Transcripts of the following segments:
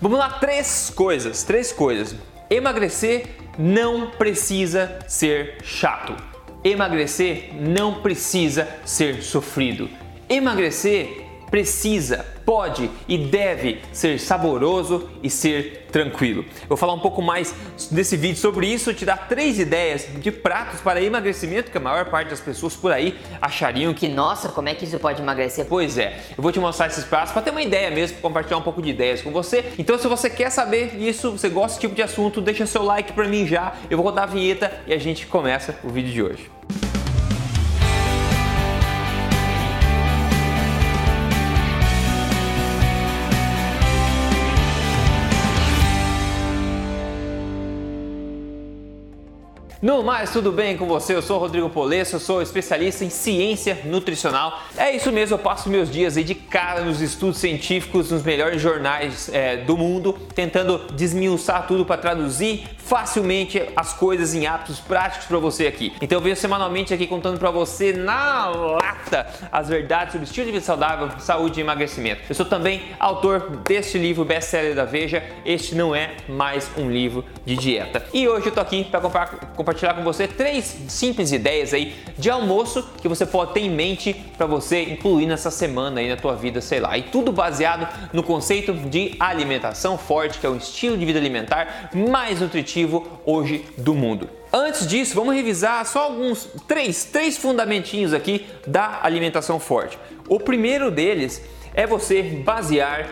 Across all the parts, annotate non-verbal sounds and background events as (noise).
Vamos lá, três coisas, três coisas. Emagrecer não precisa ser chato. Emagrecer não precisa ser sofrido. Emagrecer precisa pode e deve ser saboroso e ser tranquilo. Eu vou falar um pouco mais desse vídeo sobre isso, te dar três ideias de pratos para emagrecimento que a maior parte das pessoas por aí achariam que nossa, como é que isso pode emagrecer? Pois é, eu vou te mostrar esses pratos para ter uma ideia mesmo, compartilhar um pouco de ideias com você. Então, se você quer saber isso, você gosta desse tipo de assunto, deixa seu like para mim já. Eu vou rodar a vinheta e a gente começa o vídeo de hoje. No mais, tudo bem com você? Eu sou Rodrigo Polesso, sou especialista em ciência nutricional. É isso mesmo, eu passo meus dias aí de cara nos estudos científicos, nos melhores jornais é, do mundo, tentando desmiuçar tudo para traduzir facilmente as coisas em hábitos práticos para você aqui. Então eu venho semanalmente aqui contando para você na lata as verdades sobre estilo de vida saudável, saúde e emagrecimento. Eu sou também autor deste livro best-seller da Veja. Este não é mais um livro de dieta. E hoje eu tô aqui para compartilhar compartilhar com você três simples ideias aí de almoço que você pode ter em mente para você incluir nessa semana aí na tua vida, sei lá. E tudo baseado no conceito de alimentação forte, que é o estilo de vida alimentar mais nutritivo hoje do mundo. Antes disso, vamos revisar só alguns três, três fundamentinhos aqui da alimentação forte. O primeiro deles é você basear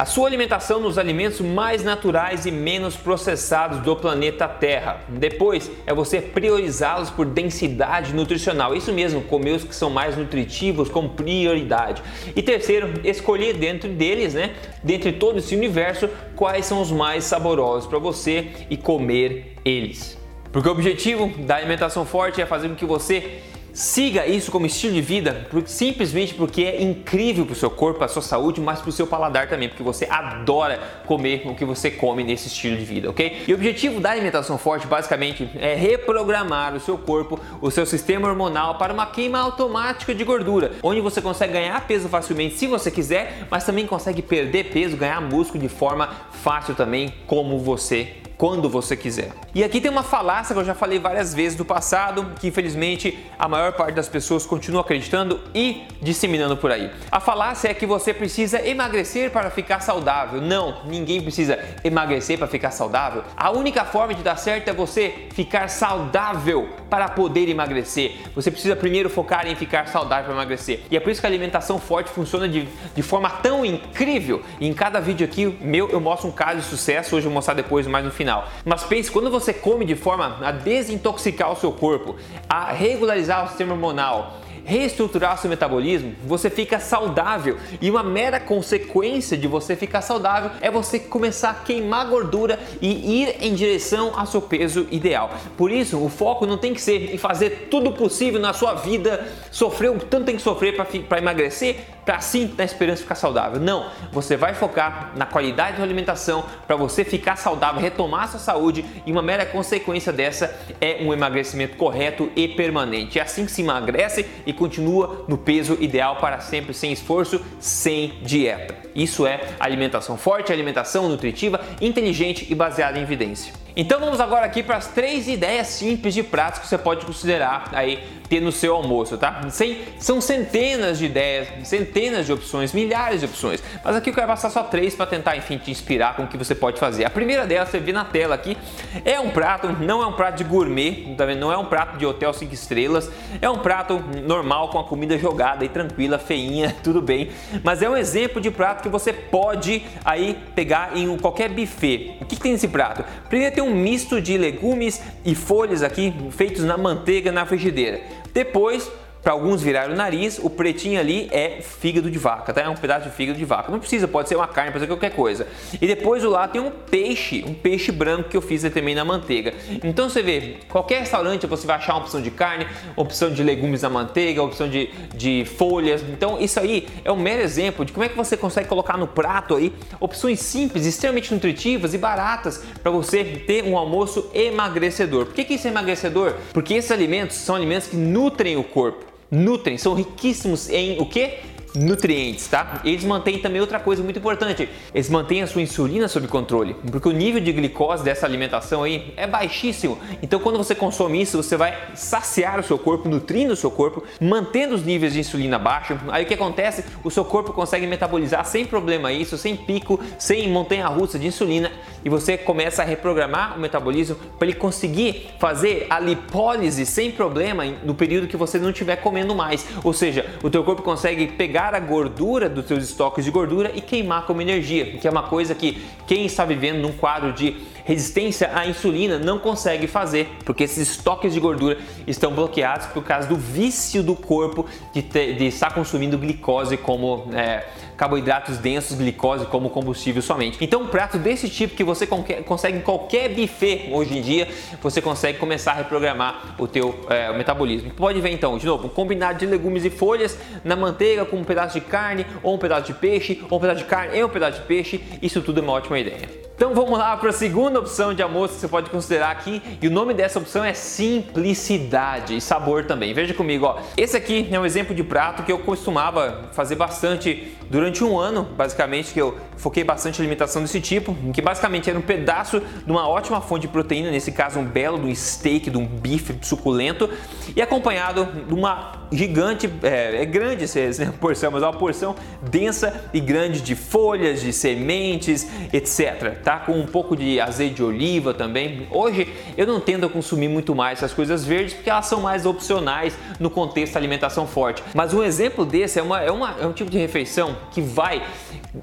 a sua alimentação nos alimentos mais naturais e menos processados do planeta Terra. Depois é você priorizá-los por densidade nutricional. Isso mesmo, comer os que são mais nutritivos com prioridade. E terceiro, escolher dentro deles, né, dentre todo esse universo, quais são os mais saborosos para você e comer eles. Porque o objetivo da alimentação forte é fazer com que você Siga isso como estilo de vida simplesmente porque é incrível para o seu corpo, para a sua saúde, mas para o seu paladar também, porque você adora comer o que você come nesse estilo de vida, ok? E o objetivo da alimentação forte basicamente é reprogramar o seu corpo, o seu sistema hormonal para uma queima automática de gordura, onde você consegue ganhar peso facilmente se você quiser, mas também consegue perder peso, ganhar músculo de forma fácil também, como você quando você quiser. E aqui tem uma falácia que eu já falei várias vezes do passado, que infelizmente a maior parte das pessoas continua acreditando e disseminando por aí. A falácia é que você precisa emagrecer para ficar saudável. Não, ninguém precisa emagrecer para ficar saudável. A única forma de dar certo é você ficar saudável para poder emagrecer. Você precisa primeiro focar em ficar saudável para emagrecer. E é por isso que a alimentação forte funciona de, de forma tão incrível. E em cada vídeo aqui meu eu mostro um caso de sucesso, hoje eu vou mostrar depois mais no final Mas pense, quando você come de forma a desintoxicar o seu corpo, a regularizar o sistema hormonal, reestruturar seu metabolismo, você fica saudável. E uma mera consequência de você ficar saudável é você começar a queimar gordura e ir em direção ao seu peso ideal. Por isso, o foco não tem que ser em fazer tudo possível na sua vida, sofrer o tanto tem que sofrer para emagrecer, assim na esperança de ficar saudável. Não, você vai focar na qualidade da alimentação para você ficar saudável, retomar sua saúde e uma mera consequência dessa é um emagrecimento correto e permanente. É assim que se emagrece e continua no peso ideal para sempre, sem esforço, sem dieta. Isso é alimentação forte, alimentação nutritiva, inteligente e baseada em evidência. Então vamos agora aqui para as três ideias simples de pratos que você pode considerar aí ter no seu almoço, tá? Sem, são centenas de ideias, centenas de opções, milhares de opções. Mas aqui eu quero passar só três para tentar, enfim, te inspirar com o que você pode fazer. A primeira delas, você vê na tela aqui, é um prato, não é um prato de gourmet, tá vendo? Não é um prato de hotel 5 estrelas, é um prato normal com a comida jogada e tranquila, feinha, (laughs) tudo bem. Mas é um exemplo de prato que você pode aí pegar em qualquer buffet. O que, que tem nesse prato? Primeiro tem um misto de legumes e folhas aqui feitos na manteiga na frigideira. Depois, para alguns virar o nariz, o pretinho ali é fígado de vaca, tá? É um pedaço de fígado de vaca. Não precisa, pode ser uma carne, pode ser qualquer coisa. E depois do lado tem um peixe, um peixe branco que eu fiz também na manteiga. Então você vê, qualquer restaurante você vai achar uma opção de carne, opção de legumes na manteiga, opção de, de folhas. Então isso aí é um mero exemplo de como é que você consegue colocar no prato aí opções simples, extremamente nutritivas e baratas para você ter um almoço emagrecedor. Por que, que isso é emagrecedor? Porque esses alimentos são alimentos que nutrem o corpo nutrem, são riquíssimos em o que? nutrientes, tá? Eles mantêm também outra coisa muito importante, eles mantêm a sua insulina sob controle, porque o nível de glicose dessa alimentação aí é baixíssimo. Então quando você consome isso, você vai saciar o seu corpo, nutrindo o seu corpo, mantendo os níveis de insulina baixos. Aí o que acontece? O seu corpo consegue metabolizar sem problema isso, sem pico, sem montanha-russa de insulina e você começa a reprogramar o metabolismo para ele conseguir fazer a lipólise sem problema no período que você não estiver comendo mais. Ou seja, o teu corpo consegue pegar a gordura dos seus estoques de gordura e queimar como energia, que é uma coisa que quem está vivendo num quadro de resistência à insulina não consegue fazer, porque esses estoques de gordura estão bloqueados por causa do vício do corpo de, ter, de estar consumindo glicose como é, carboidratos densos, glicose como combustível somente. Então, um prato desse tipo que você consegue em qualquer buffet hoje em dia, você consegue começar a reprogramar o teu é, o metabolismo. Pode ver então, de novo, um combinado de legumes e folhas na manteiga com um pedaço de carne, ou um pedaço de peixe, ou um pedaço de carne e um pedaço de peixe. Isso tudo é uma ótima ideia. Então vamos lá para a segunda opção de almoço que você pode considerar aqui e o nome dessa opção é simplicidade e sabor também. Veja comigo, ó. Esse aqui é um exemplo de prato que eu costumava fazer bastante durante um ano, basicamente que eu foquei bastante em alimentação desse tipo, que basicamente era um pedaço de uma ótima fonte de proteína, nesse caso um belo de um steak, de um bife suculento e acompanhado de uma gigante, é, é grande essa (laughs) porção, mas é uma porção densa e grande de folhas, de sementes, etc. Tá? Com um pouco de azeite de oliva também. Hoje eu não tendo a consumir muito mais essas coisas verdes porque elas são mais opcionais no contexto da alimentação forte. Mas um exemplo desse é, uma, é, uma, é um tipo de refeição que vai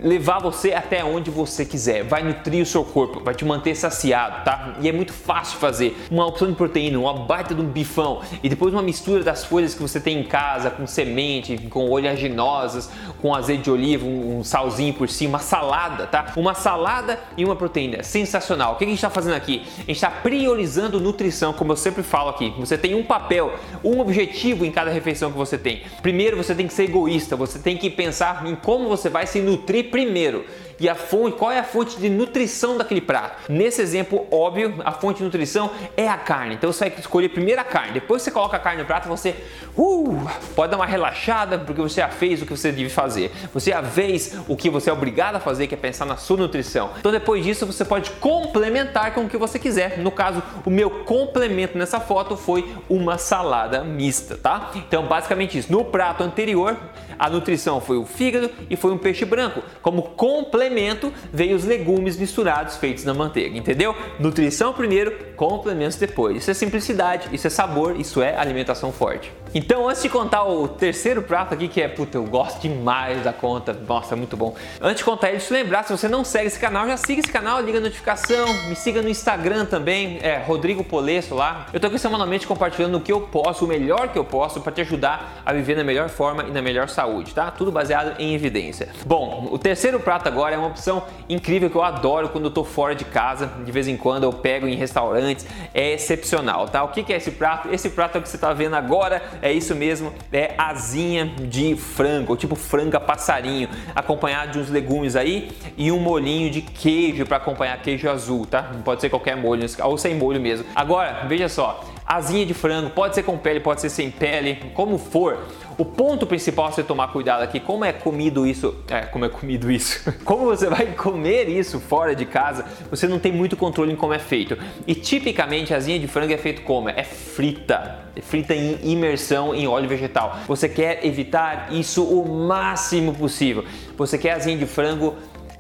levar você até onde você quiser, vai nutrir o seu corpo, vai te manter saciado, tá? E é muito fácil fazer. Uma opção de proteína, uma baita de um bifão e depois uma mistura das folhas que você tem em casa, com semente, com oleaginosas, com azeite de oliva, um, salzinho por cima, uma salada, tá? Uma salada e uma proteína, sensacional. O que a gente está fazendo aqui? A gente está priorizando nutrição, como eu sempre falo aqui. Você tem um papel, um objetivo em cada refeição que você tem. Primeiro, você tem que ser egoísta, você tem que pensar em como você vai se nutrir primeiro e a fonte, qual é a fonte de nutrição daquele prato. Nesse exemplo óbvio, a fonte de nutrição é a carne. Então você vai escolher primeiro a carne, depois você coloca a carne no prato, você uh, pode dar uma relaxada porque você já fez o que você deve fazer. Você já fez o que você é obrigado a fazer, que é pensar na sua nutrição. Então depois disso você pode complementar com o que você quiser. No caso, o meu complemento nessa foto foi uma salada mista, tá? Então basicamente isso. No prato anterior, a nutrição foi o fígado e foi um peixe branco. Como complemento, veio os legumes misturados feitos na manteiga, entendeu? Nutrição primeiro, complementos depois. Isso é simplicidade, isso é sabor, isso é alimentação forte. Então, antes de contar o terceiro prato aqui, que é, puta, eu gosto demais da conta, nossa, é muito bom. Antes de contar ele, deixa eu lembrar, se você não segue esse canal, já siga esse canal, liga a notificação, me siga no Instagram também, é Rodrigo Polesso lá. Eu tô aqui semanalmente compartilhando o que eu posso, o melhor que eu posso, para te ajudar a viver na melhor forma e na melhor saúde, tá? Tudo baseado em evidência. Bom, o terceiro prato agora é uma opção incrível que eu adoro quando eu tô fora de casa, de vez em quando eu pego em restaurantes, é excepcional, tá? O que é esse prato? Esse prato é o que você tá vendo agora é isso mesmo, é asinha de frango, tipo franga passarinho, acompanhado de uns legumes aí e um molinho de queijo para acompanhar queijo azul, tá? Não pode ser qualquer molho, ou sem molho mesmo. Agora, veja só, asinha de frango, pode ser com pele, pode ser sem pele, como for. O ponto principal a você tomar cuidado aqui, como é comido isso, é, como é comido isso, (laughs) como você vai comer isso fora de casa, você não tem muito controle em como é feito. E tipicamente a asinha de frango é feito como? É frita, é frita em imersão em óleo vegetal. Você quer evitar isso o máximo possível. Você quer asinha de frango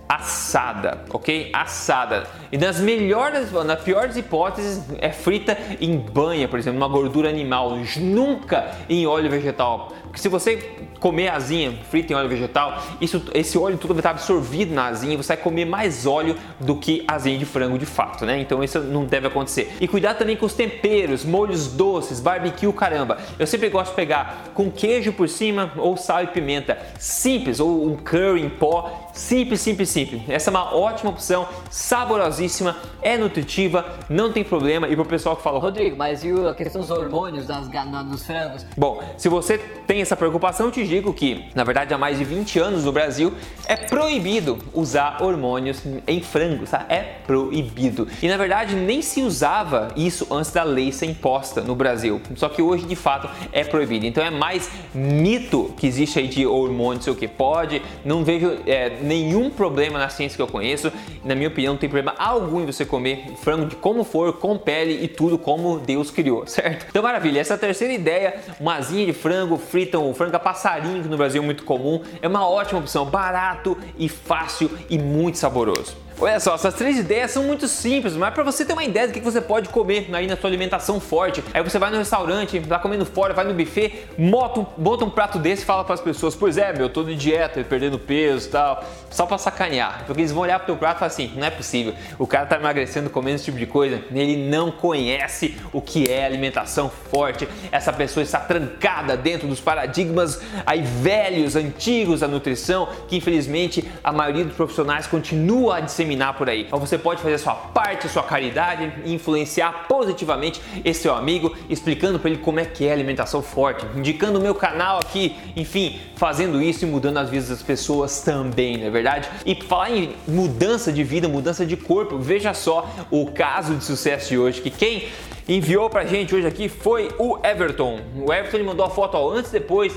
assada, ok? Assada. E nas melhores, nas piores hipóteses, é frita em banha, por exemplo, uma gordura animal, nunca em óleo vegetal. Porque se você comer asinha frita em óleo vegetal, isso, esse óleo tudo vai estar absorvido na asinha e você vai comer mais óleo do que asinha de frango de fato, né? Então isso não deve acontecer. E cuidar também com os temperos, molhos doces, barbecue, caramba. Eu sempre gosto de pegar com queijo por cima ou sal e pimenta. Simples, ou um curry em pó. Simples, simples, simples. Essa é uma ótima opção, saborosíssima, é nutritiva, não tem problema. E pro pessoal que fala, Rodrigo, mas e a questão dos hormônios das, nos frangos? Bom, se você tem essa preocupação, te te digo que, na verdade, há mais de 20 anos no Brasil é proibido usar hormônios em frangos, tá? É proibido. E na verdade nem se usava isso antes da lei ser imposta no Brasil. Só que hoje de fato é proibido. Então é mais mito que existe aí de hormônio, sei o que pode. Não vejo é, nenhum problema na ciência que eu conheço. Na minha opinião, não tem problema algum em você comer frango de como for, com pele e tudo como Deus criou, (laughs) certo? Então maravilha. Essa terceira ideia, uma asinha de frango, fritam o frango a passarinho que no Brasil é muito comum, é uma ótima opção, barato e fácil e muito saboroso. Olha só, essas três ideias são muito simples, mas para você ter uma ideia do que você pode comer aí na sua alimentação forte. Aí você vai no restaurante, tá comendo fora, vai no buffet, bota um, bota um prato desse e fala para as pessoas: Pois é, meu, tô de dieta, perdendo peso e tal, só para sacanear. Porque eles vão olhar pro teu prato e falar assim: Não é possível, o cara tá emagrecendo comendo esse tipo de coisa, ele não conhece o que é alimentação forte. Essa pessoa está trancada dentro dos paradigmas aí velhos, antigos da nutrição, que infelizmente a maioria dos profissionais continua a disseminar disseminar por aí. Então você pode fazer a sua parte, a sua caridade influenciar positivamente esse seu amigo, explicando para ele como é que é a alimentação forte, indicando o meu canal aqui, enfim, fazendo isso e mudando as vidas das pessoas também, não é verdade? E falar em mudança de vida, mudança de corpo, veja só o caso de sucesso de hoje, que quem enviou pra gente hoje aqui foi o Everton. O Everton ele mandou a foto ó, antes e depois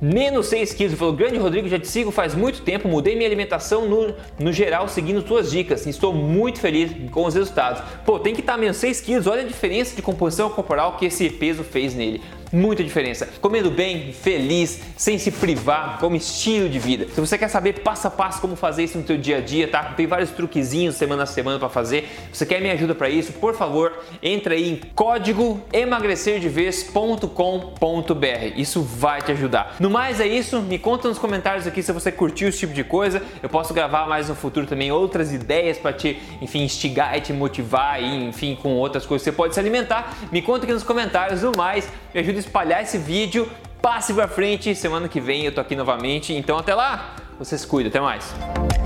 menos 6 quilos. Falou, grande Rodrigo, já te sigo faz muito tempo, mudei minha alimentação no, no geral seguindo tuas dicas. Estou muito feliz com os resultados. Pô, tem que estar menos 6 quilos, olha a diferença de composição corporal que esse peso fez nele muita diferença. Comendo bem, feliz, sem se privar, como estilo de vida. Se você quer saber passo a passo como fazer isso no seu dia a dia, tá? Tem vários truquezinhos semana a semana para fazer. Você quer me ajuda para isso? Por favor, entra aí em código emagrecerdevez.com.br. Isso vai te ajudar. No mais é isso, me conta nos comentários aqui se você curtiu esse tipo de coisa. Eu posso gravar mais no futuro também outras ideias para te, enfim, instigar e te motivar e, enfim, com outras coisas que você pode se alimentar. Me conta aqui nos comentários. No mais, me ajuda a espalhar esse vídeo. Passe pra frente, semana que vem eu tô aqui novamente. Então até lá, vocês cuidam, até mais.